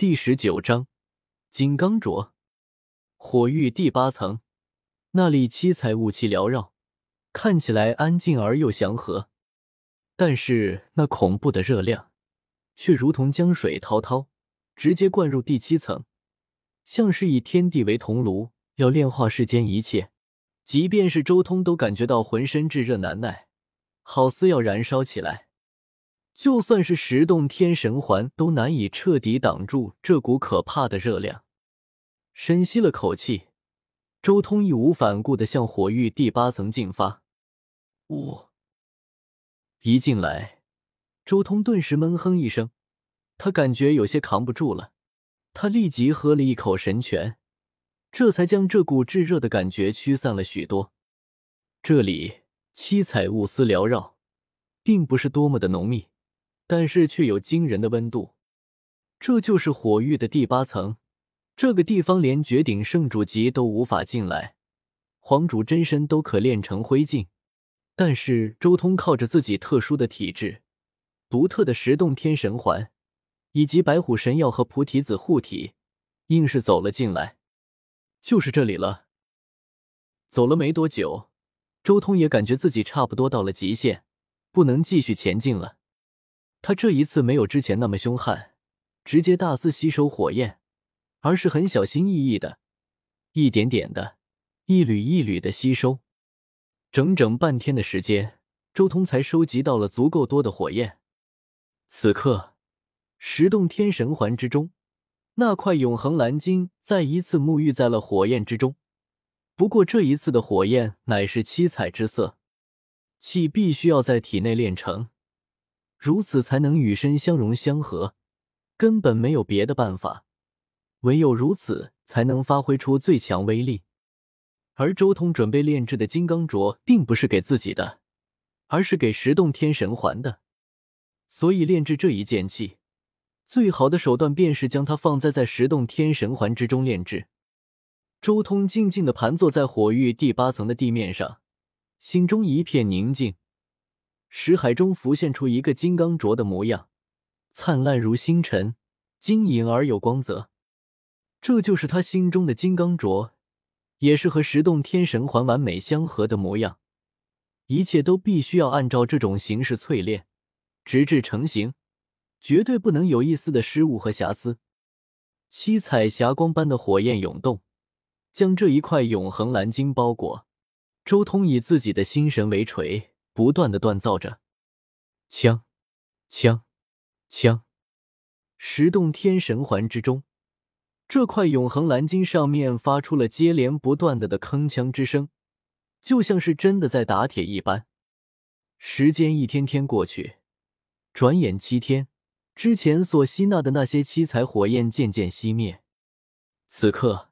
第十九章金刚镯。火域第八层，那里七彩雾气缭绕，看起来安静而又祥和。但是那恐怖的热量，却如同江水滔滔，直接灌入第七层，像是以天地为铜炉，要炼化世间一切。即便是周通都感觉到浑身炙热难耐，好似要燃烧起来。就算是十洞天神环都难以彻底挡住这股可怕的热量。深吸了口气，周通义无反顾的向火域第八层进发。呜！一进来，周通顿时闷哼一声，他感觉有些扛不住了。他立即喝了一口神泉，这才将这股炙热的感觉驱散了许多。这里七彩雾丝缭绕，并不是多么的浓密。但是却有惊人的温度，这就是火域的第八层。这个地方连绝顶圣主级都无法进来，皇主真身都可炼成灰烬。但是周通靠着自己特殊的体质、独特的十洞天神环，以及白虎神药和菩提子护体，硬是走了进来。就是这里了。走了没多久，周通也感觉自己差不多到了极限，不能继续前进了。他这一次没有之前那么凶悍，直接大肆吸收火焰，而是很小心翼翼的，一点点的，一缕一缕的吸收。整整半天的时间，周通才收集到了足够多的火焰。此刻，十洞天神环之中，那块永恒蓝晶再一次沐浴在了火焰之中。不过这一次的火焰乃是七彩之色，气必须要在体内炼成。如此才能与身相融相合，根本没有别的办法，唯有如此才能发挥出最强威力。而周通准备炼制的金刚镯，并不是给自己的，而是给十洞天神环的。所以炼制这一剑器，最好的手段便是将它放在在十洞天神环之中炼制。周通静静的盘坐在火域第八层的地面上，心中一片宁静。识海中浮现出一个金刚镯的模样，灿烂如星辰，晶莹而有光泽。这就是他心中的金刚镯，也是和十洞天神环完美相合的模样。一切都必须要按照这种形式淬炼，直至成型，绝对不能有一丝的失误和瑕疵。七彩霞光般的火焰涌动，将这一块永恒蓝晶包裹。周通以自己的心神为锤。不断的锻造着，枪，枪，枪。十洞天神环之中，这块永恒蓝晶上面发出了接连不断的的铿锵之声，就像是真的在打铁一般。时间一天天过去，转眼七天，之前所吸纳的那些七彩火焰渐渐熄灭。此刻，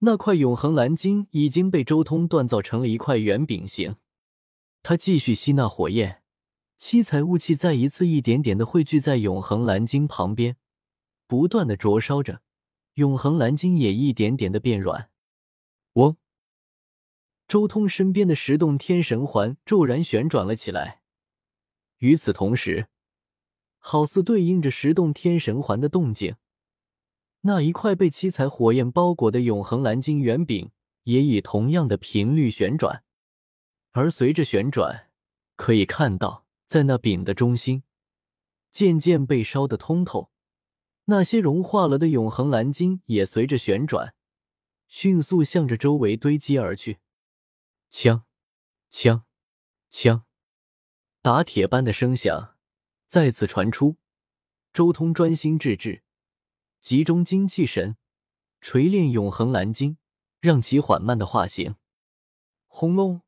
那块永恒蓝晶已经被周通锻造成了一块圆饼形。他继续吸纳火焰，七彩雾气再一次一点点的汇聚在永恒蓝晶旁边，不断的灼烧着，永恒蓝晶也一点点的变软。嗡！周通身边的十洞天神环骤然旋转了起来，与此同时，好似对应着十洞天神环的动静，那一块被七彩火焰包裹的永恒蓝晶圆饼也以同样的频率旋转。而随着旋转，可以看到，在那饼的中心，渐渐被烧得通透。那些融化了的永恒蓝晶也随着旋转，迅速向着周围堆积而去。枪，枪，枪，打铁般的声响再次传出。周通专心致志，集中精气神，锤炼永恒蓝晶，让其缓慢的化形。轰隆！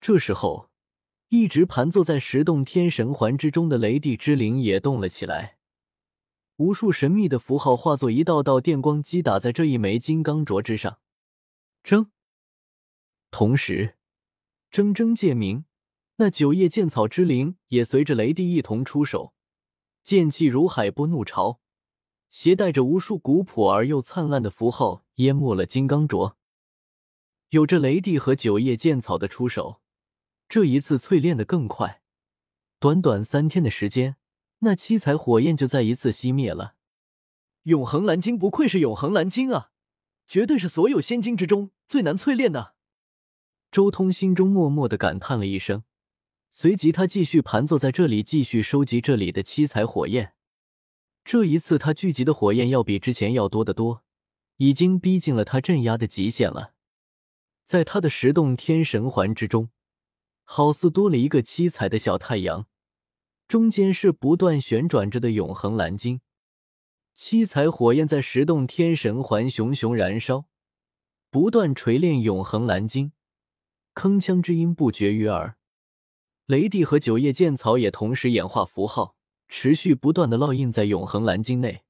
这时候，一直盘坐在十洞天神环之中的雷帝之灵也动了起来，无数神秘的符号化作一道道电光击打在这一枚金刚镯之上。铮。同时，铮铮剑鸣，那九叶剑草之灵也随着雷帝一同出手，剑气如海波怒潮，携带着无数古朴而又灿烂的符号，淹没了金刚镯。有着雷帝和九叶剑草的出手。这一次淬炼的更快，短短三天的时间，那七彩火焰就再一次熄灭了。永恒蓝晶不愧是永恒蓝晶啊，绝对是所有仙晶之中最难淬炼的。周通心中默默的感叹了一声，随即他继续盘坐在这里，继续收集这里的七彩火焰。这一次，他聚集的火焰要比之前要多得多，已经逼近了他镇压的极限了。在他的十洞天神环之中，好似多了一个七彩的小太阳，中间是不断旋转着的永恒蓝晶。七彩火焰在十洞天神环熊熊燃烧，不断锤炼永恒蓝晶。铿锵之音不绝于耳，雷帝和九叶剑草也同时演化符号，持续不断的烙印在永恒蓝晶内，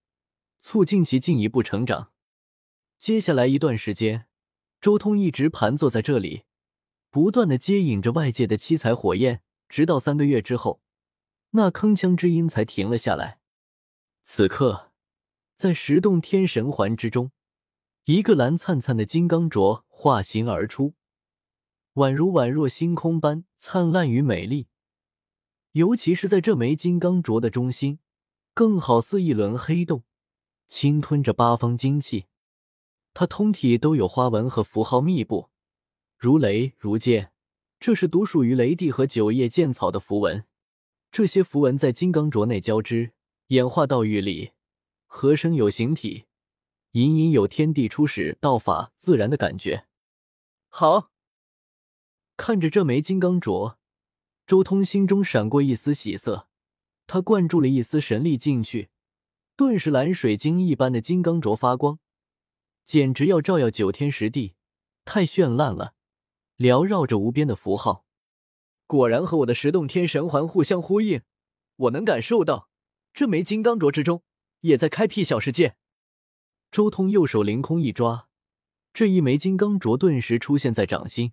促进其进一步成长。接下来一段时间，周通一直盘坐在这里，不断的接引着外界的七彩火焰，直到三个月之后，那铿锵之音才停了下来。此刻，在十洞天神环之中，一个蓝灿灿的金刚镯化形而出。宛如宛若星空般灿烂与美丽，尤其是在这枚金刚镯的中心，更好似一轮黑洞，侵吞着八方精气。它通体都有花纹和符号密布，如雷如剑，这是独属于雷帝和九叶剑草的符文。这些符文在金刚镯内交织，演化到玉里，合生有形体，隐隐有天地初始、道法自然的感觉。好。看着这枚金刚镯，周通心中闪过一丝喜色。他灌注了一丝神力进去，顿时蓝水晶一般的金刚镯发光，简直要照耀九天十地，太绚烂了，缭绕着无边的符号。果然和我的十洞天神环互相呼应，我能感受到这枚金刚镯之中也在开辟小世界。周通右手凌空一抓，这一枚金刚镯顿时出现在掌心。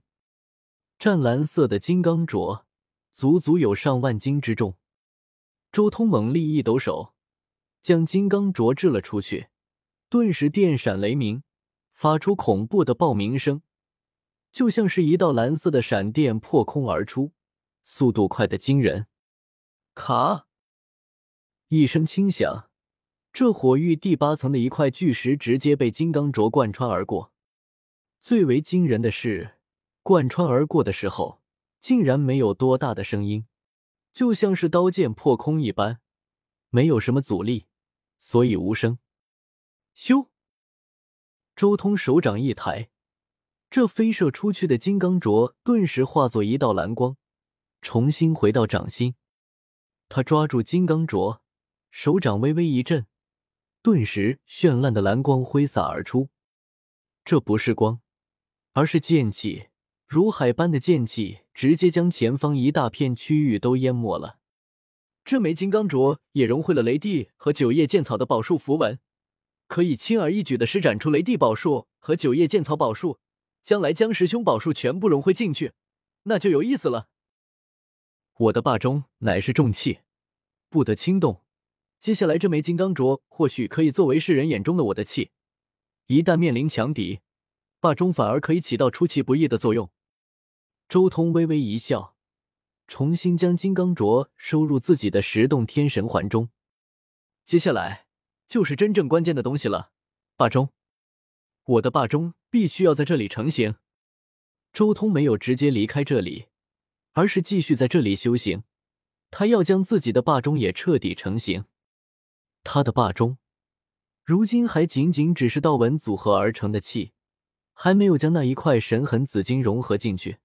湛蓝色的金刚镯，足足有上万斤之重。周通猛力一抖手，将金刚镯掷了出去，顿时电闪雷鸣，发出恐怖的爆鸣声，就像是一道蓝色的闪电破空而出，速度快得惊人。卡！一声轻响，这火域第八层的一块巨石直接被金刚镯贯穿而过。最为惊人的是。贯穿而过的时候，竟然没有多大的声音，就像是刀剑破空一般，没有什么阻力，所以无声。咻！周通手掌一抬，这飞射出去的金刚镯顿时化作一道蓝光，重新回到掌心。他抓住金刚镯，手掌微微一震，顿时绚烂的蓝光挥洒而出。这不是光，而是剑气。如海般的剑气直接将前方一大片区域都淹没了。这枚金刚镯也融汇了雷帝和九叶剑草的宝术符文，可以轻而易举的施展出雷帝宝术和九叶剑草宝术。将来将师兄宝术全部融汇进去，那就有意思了。我的霸中乃是重器，不得轻动。接下来这枚金刚镯或许可以作为世人眼中的我的气，一旦面临强敌，霸中反而可以起到出其不意的作用。周通微微一笑，重新将金刚镯收入自己的十洞天神环中。接下来就是真正关键的东西了，霸钟。我的霸中必须要在这里成型。周通没有直接离开这里，而是继续在这里修行。他要将自己的霸中也彻底成型。他的霸中如今还仅仅只是道纹组合而成的气，还没有将那一块神痕紫金融合进去。